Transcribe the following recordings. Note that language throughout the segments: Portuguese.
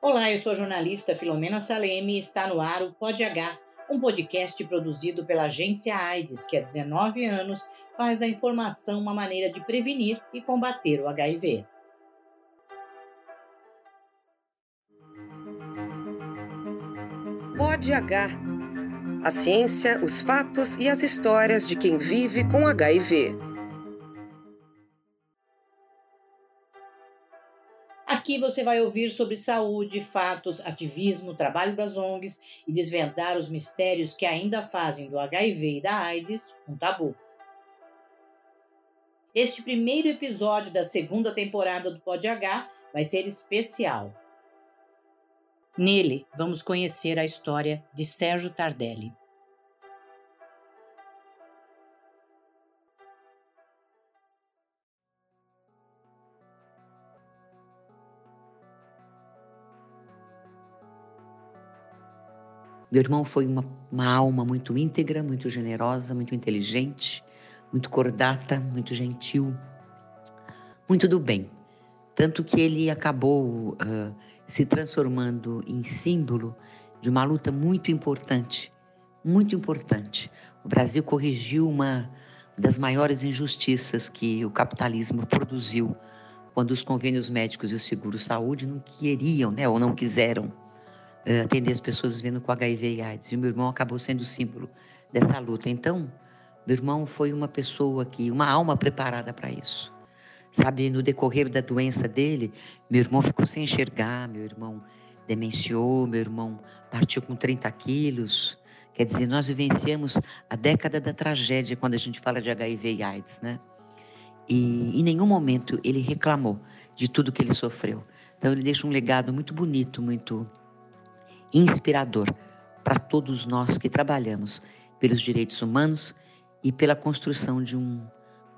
Olá, eu sou a jornalista Filomena Saleme e está no ar o Pod H, um podcast produzido pela agência AIDS, que há 19 anos faz da informação uma maneira de prevenir e combater o HIV. Pod H. A ciência, os fatos e as histórias de quem vive com HIV. Aqui você vai ouvir sobre saúde, fatos, ativismo, trabalho das ONGs e desvendar os mistérios que ainda fazem do HIV e da AIDS um tabu. Este primeiro episódio da segunda temporada do Pod H vai ser especial. Nele, vamos conhecer a história de Sérgio Tardelli. Meu irmão foi uma, uma alma muito íntegra, muito generosa, muito inteligente, muito cordata, muito gentil, muito do bem. Tanto que ele acabou uh, se transformando em símbolo de uma luta muito importante, muito importante. O Brasil corrigiu uma das maiores injustiças que o capitalismo produziu quando os convênios médicos e o seguro-saúde não queriam, né, ou não quiseram atender as pessoas vivendo com HIV e AIDS. E o meu irmão acabou sendo o símbolo dessa luta. Então, meu irmão foi uma pessoa que, uma alma preparada para isso. Sabe, no decorrer da doença dele, meu irmão ficou sem enxergar, meu irmão demenciou, meu irmão partiu com 30 quilos. Quer dizer, nós vivenciamos a década da tragédia quando a gente fala de HIV e AIDS, né? E em nenhum momento ele reclamou de tudo que ele sofreu. Então ele deixa um legado muito bonito, muito inspirador para todos nós que trabalhamos pelos direitos humanos e pela construção de um,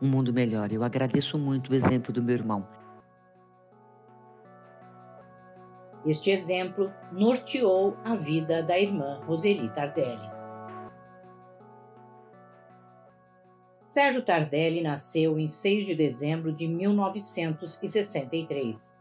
um mundo melhor. Eu agradeço muito o exemplo do meu irmão. Este exemplo norteou a vida da irmã Roseli Tardelli. Sérgio Tardelli nasceu em 6 de dezembro de 1963.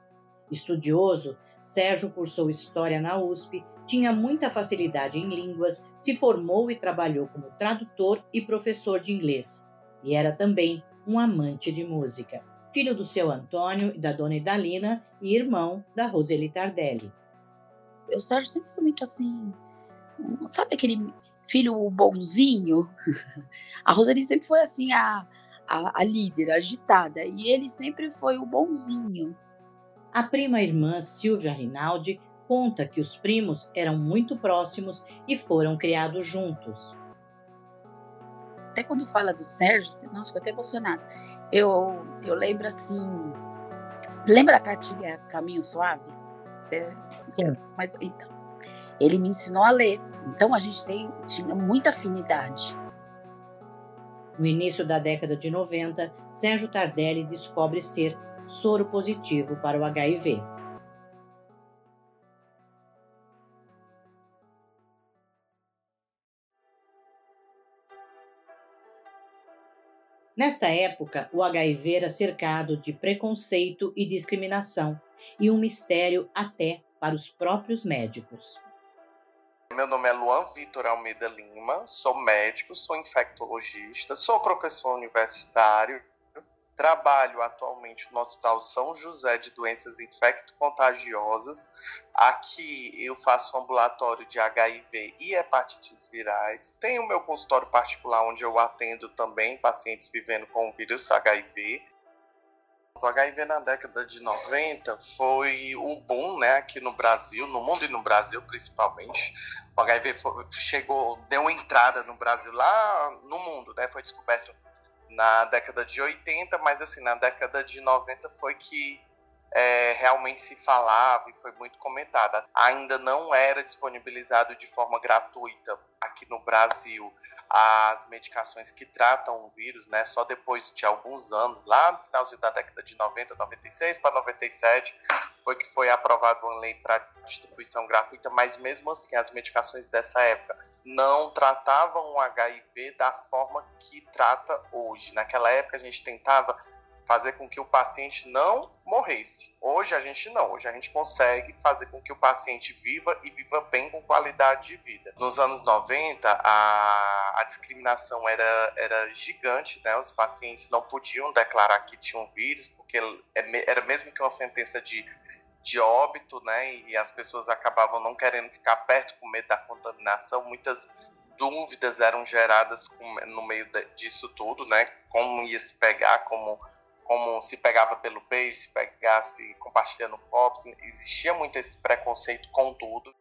Estudioso, Sérgio cursou História na USP tinha muita facilidade em línguas, se formou e trabalhou como tradutor e professor de inglês, e era também um amante de música. Filho do seu Antônio e da dona Idalina e irmão da Roseli Tardelli. O Sérgio sempre foi muito assim, sabe aquele filho bonzinho? A Roseli sempre foi assim a, a, a líder, agitada, e ele sempre foi o bonzinho. A prima irmã Silvia Rinaldi conta que os primos eram muito próximos e foram criados juntos. Até quando fala do Sérgio, nossa, fico até emocionada. Eu, eu lembro assim. Lembra da cartilha Caminho Suave? Você, Sim. Mas, então, ele me ensinou a ler. Então a gente tem, tinha muita afinidade. No início da década de 90, Sérgio Tardelli descobre ser soro positivo para o HIV. Nesta época, o HIV era cercado de preconceito e discriminação, e um mistério até para os próprios médicos. Meu nome é Luan Vitor Almeida Lima, sou médico, sou infectologista, sou professor universitário Trabalho atualmente no Hospital São José de Doenças Infecto-Contagiosas. Aqui eu faço um ambulatório de HIV e hepatites virais. Tenho meu consultório particular onde eu atendo também pacientes vivendo com o vírus HIV. O HIV na década de 90 foi o boom né, aqui no Brasil, no mundo e no Brasil principalmente. O HIV foi, chegou, deu entrada no Brasil lá no mundo, né, foi descoberto na década de 80, mas assim, na década de 90 foi que é, realmente se falava e foi muito comentada. Ainda não era disponibilizado de forma gratuita aqui no Brasil as medicações que tratam o vírus, né? Só depois de alguns anos, lá no finalzinho da década de 90, 96 para 97, foi que foi aprovada uma lei para distribuição gratuita, mas mesmo assim as medicações dessa época não tratavam o HIV da forma que trata hoje. Naquela época a gente tentava fazer com que o paciente não morresse. Hoje a gente não, hoje a gente consegue fazer com que o paciente viva e viva bem com qualidade de vida. Nos anos 90, a, a discriminação era, era gigante, né? Os pacientes não podiam declarar que tinham vírus, porque é era mesmo que uma sentença de de óbito, né? E as pessoas acabavam não querendo ficar perto com medo da contaminação. Muitas dúvidas eram geradas no meio disso tudo, né? Como ia se pegar, como como se pegava pelo peixe, se pegasse compartilhando copos, existia muito esse preconceito com tudo.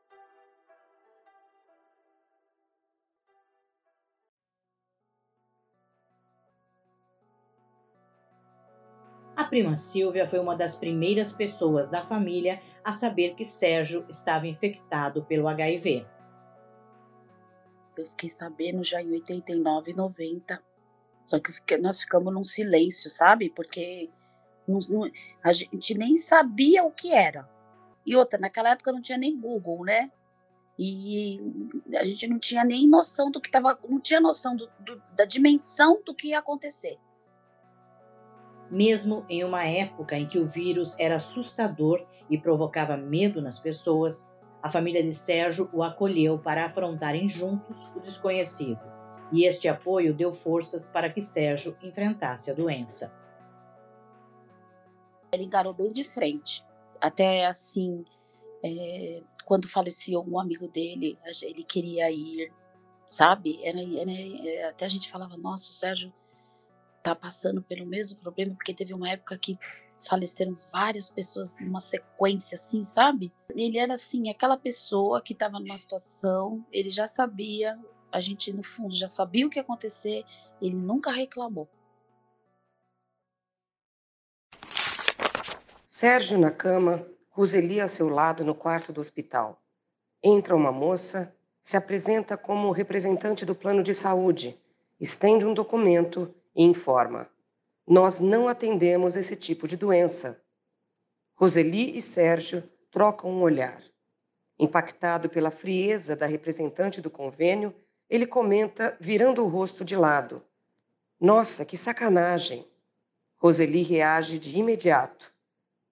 Prima Silvia foi uma das primeiras pessoas da família a saber que Sérgio estava infectado pelo HIV. Eu fiquei sabendo já em 89, 90. Só que fiquei, nós ficamos num silêncio, sabe? Porque não, não, a gente nem sabia o que era. E outra, naquela época não tinha nem Google, né? E a gente não tinha nem noção do que estava, não tinha noção do, do, da dimensão do que ia acontecer. Mesmo em uma época em que o vírus era assustador e provocava medo nas pessoas, a família de Sérgio o acolheu para afrontarem juntos o desconhecido e este apoio deu forças para que Sérgio enfrentasse a doença. Ele encarou bem de frente. Até assim, é, quando falecia um amigo dele, ele queria ir, sabe? Era, era, é, até a gente falava, nossa, Sérgio tá passando pelo mesmo problema, porque teve uma época que faleceram várias pessoas numa sequência assim, sabe? Ele era assim, aquela pessoa que estava numa situação, ele já sabia a gente no fundo já sabia o que ia acontecer, ele nunca reclamou. Sérgio na cama, Roseli a seu lado no quarto do hospital. Entra uma moça, se apresenta como representante do plano de saúde, estende um documento e informa: Nós não atendemos esse tipo de doença. Roseli e Sérgio trocam um olhar. Impactado pela frieza da representante do convênio, ele comenta, virando o rosto de lado. Nossa, que sacanagem! Roseli reage de imediato.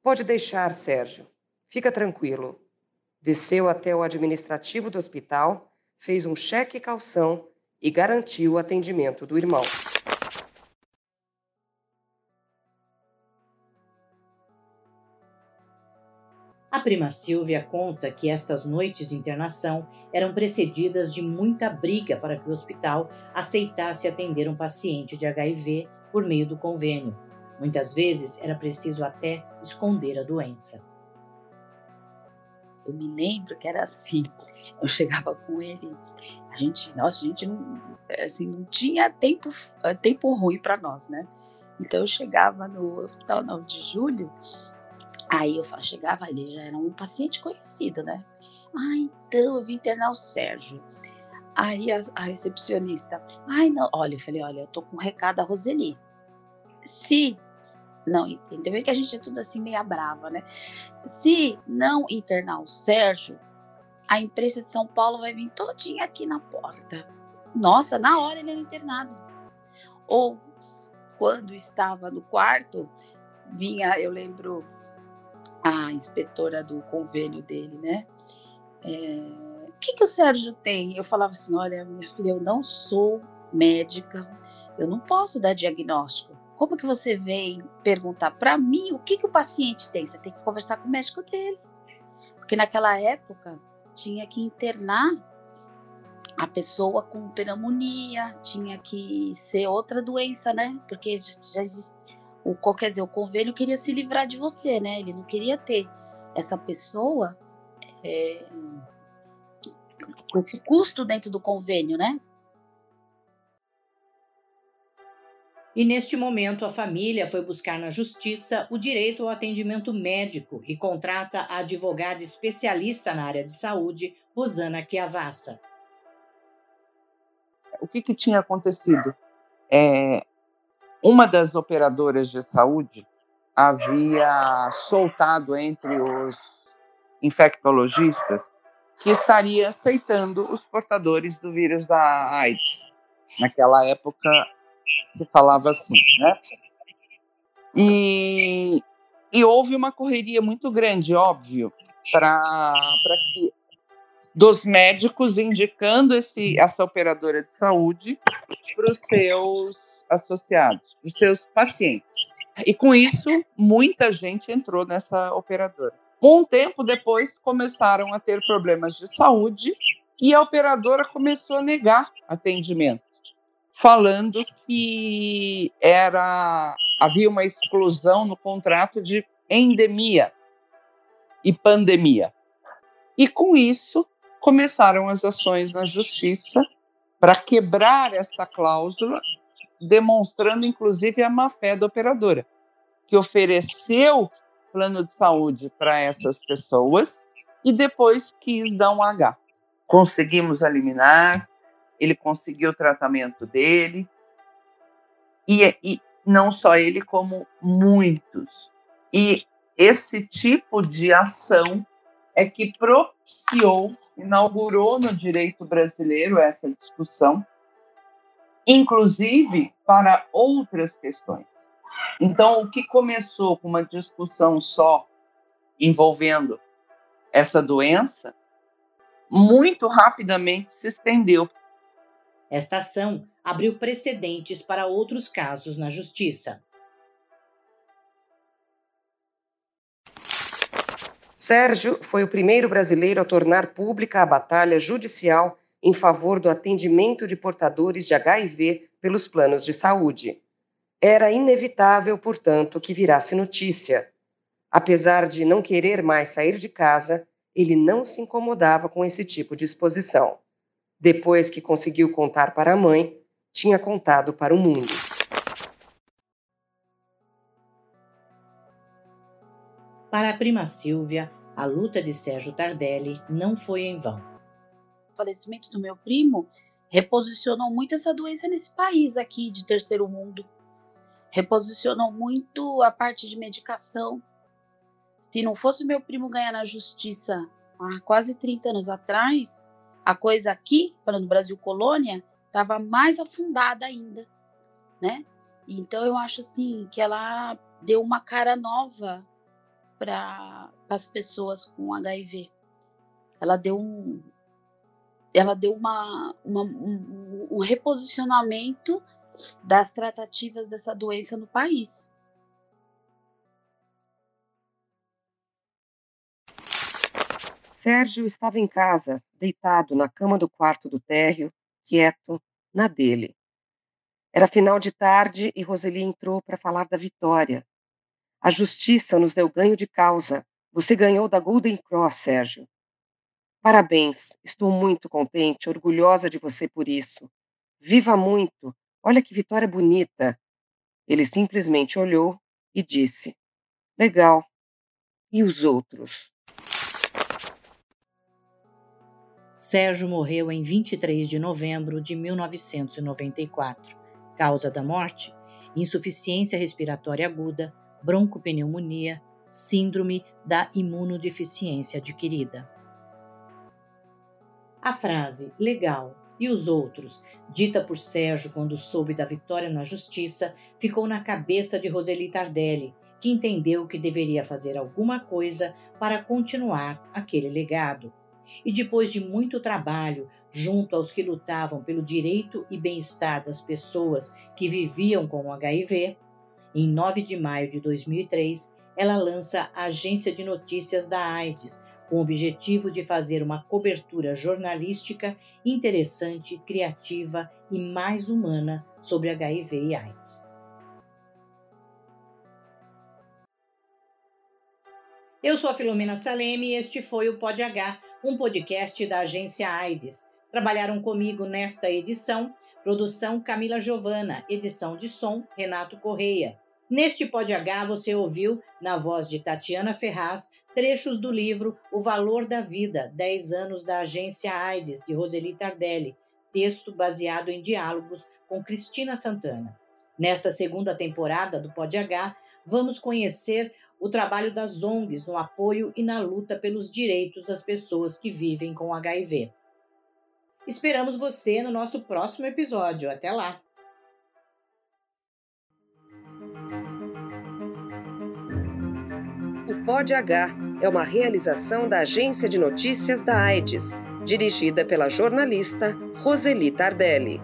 Pode deixar, Sérgio. Fica tranquilo. Desceu até o administrativo do hospital, fez um cheque calção e garantiu o atendimento do irmão. Prima Silvia conta que estas noites de internação eram precedidas de muita briga para que o hospital aceitasse atender um paciente de HIV por meio do convênio. Muitas vezes era preciso até esconder a doença. Eu me lembro que era assim. Eu chegava com ele, a gente, nossa, a gente não, assim, não tinha tempo, tempo ruim para nós, né? Então eu chegava no Hospital 9 de Julho Aí eu chegava, ele já era um paciente conhecido, né? Ah, então eu vim internar o Sérgio. Aí a, a recepcionista, ai não, olha, eu falei, olha, eu tô com um recado da Roseli. Se, não, entendeu que a gente é tudo assim meia brava, né? Se não internar o Sérgio, a imprensa de São Paulo vai vir todinha aqui na porta. Nossa, na hora ele era internado. Ou quando estava no quarto, vinha, eu lembro, a inspetora do convênio dele, né? É, o que, que o Sérgio tem? Eu falava assim: olha, minha filha, eu não sou médica, eu não posso dar diagnóstico. Como que você vem perguntar para mim o que, que o paciente tem? Você tem que conversar com o médico dele. Porque naquela época tinha que internar a pessoa com pneumonia, tinha que ser outra doença, né? Porque já existe, o quer dizer, o convênio queria se livrar de você, né? Ele não queria ter essa pessoa é, com esse custo dentro do convênio, né? E neste momento a família foi buscar na justiça o direito ao atendimento médico e contrata a advogada especialista na área de saúde, Rosana Chiavassa. O que, que tinha acontecido? É, uma das operadoras de saúde havia soltado entre os infectologistas que estaria aceitando os portadores do vírus da AIDS. Naquela época se falava assim, né? E, e houve uma correria muito grande, óbvio, para que dos médicos indicando esse, essa operadora de saúde para os seus associados, os seus pacientes. E com isso, muita gente entrou nessa operadora. Um tempo depois, começaram a ter problemas de saúde e a operadora começou a negar atendimento, falando que era havia uma exclusão no contrato de endemia e pandemia. E com isso, começaram as ações na justiça para quebrar essa cláusula demonstrando inclusive a má-fé da operadora, que ofereceu plano de saúde para essas pessoas e depois quis dar um H. Conseguimos eliminar, ele conseguiu o tratamento dele, e, e não só ele, como muitos. E esse tipo de ação é que propiciou, inaugurou no direito brasileiro essa discussão, inclusive para outras questões. Então, o que começou com uma discussão só envolvendo essa doença, muito rapidamente se estendeu. Esta ação abriu precedentes para outros casos na justiça. Sérgio foi o primeiro brasileiro a tornar pública a batalha judicial em favor do atendimento de portadores de HIV pelos planos de saúde. Era inevitável, portanto, que virasse notícia. Apesar de não querer mais sair de casa, ele não se incomodava com esse tipo de exposição. Depois que conseguiu contar para a mãe, tinha contado para o mundo. Para a prima Silvia, a luta de Sérgio Tardelli não foi em vão falecimento do meu primo reposicionou muito essa doença nesse país aqui de terceiro mundo. Reposicionou muito a parte de medicação. Se não fosse meu primo ganhar na justiça há quase 30 anos atrás, a coisa aqui, falando Brasil colônia, estava mais afundada ainda, né? Então eu acho assim que ela deu uma cara nova para as pessoas com HIV. Ela deu um, ela deu uma, uma um, um reposicionamento das tratativas dessa doença no país. Sérgio estava em casa, deitado na cama do quarto do térreo, quieto, na dele. Era final de tarde e Roseli entrou para falar da vitória. A justiça nos deu ganho de causa. Você ganhou da Golden Cross, Sérgio. Parabéns, estou muito contente, orgulhosa de você por isso. Viva muito, olha que vitória bonita. Ele simplesmente olhou e disse: Legal. E os outros? Sérgio morreu em 23 de novembro de 1994. Causa da morte: insuficiência respiratória aguda, broncopneumonia, síndrome da imunodeficiência adquirida. A frase legal e os outros, dita por Sérgio quando soube da vitória na justiça, ficou na cabeça de Roseli Tardelli, que entendeu que deveria fazer alguma coisa para continuar aquele legado. E depois de muito trabalho junto aos que lutavam pelo direito e bem-estar das pessoas que viviam com o HIV, em 9 de maio de 2003, ela lança a Agência de Notícias da AIDS, com o objetivo de fazer uma cobertura jornalística interessante, criativa e mais humana sobre HIV e AIDS. Eu sou a Filomena Saleme e este foi o Pod H, um podcast da agência AIDS. Trabalharam comigo nesta edição, produção Camila Giovana, edição de som Renato Correia. Neste Pod H você ouviu, na voz de Tatiana Ferraz, trechos do livro O Valor da Vida, 10 anos da Agência AIDS, de Roseli Tardelli, texto baseado em diálogos com Cristina Santana. Nesta segunda temporada do Pod H, vamos conhecer o trabalho das ONGs no apoio e na luta pelos direitos das pessoas que vivem com HIV. Esperamos você no nosso próximo episódio. Até lá! Pod H é uma realização da Agência de Notícias da AIDS, dirigida pela jornalista Roseli Tardelli.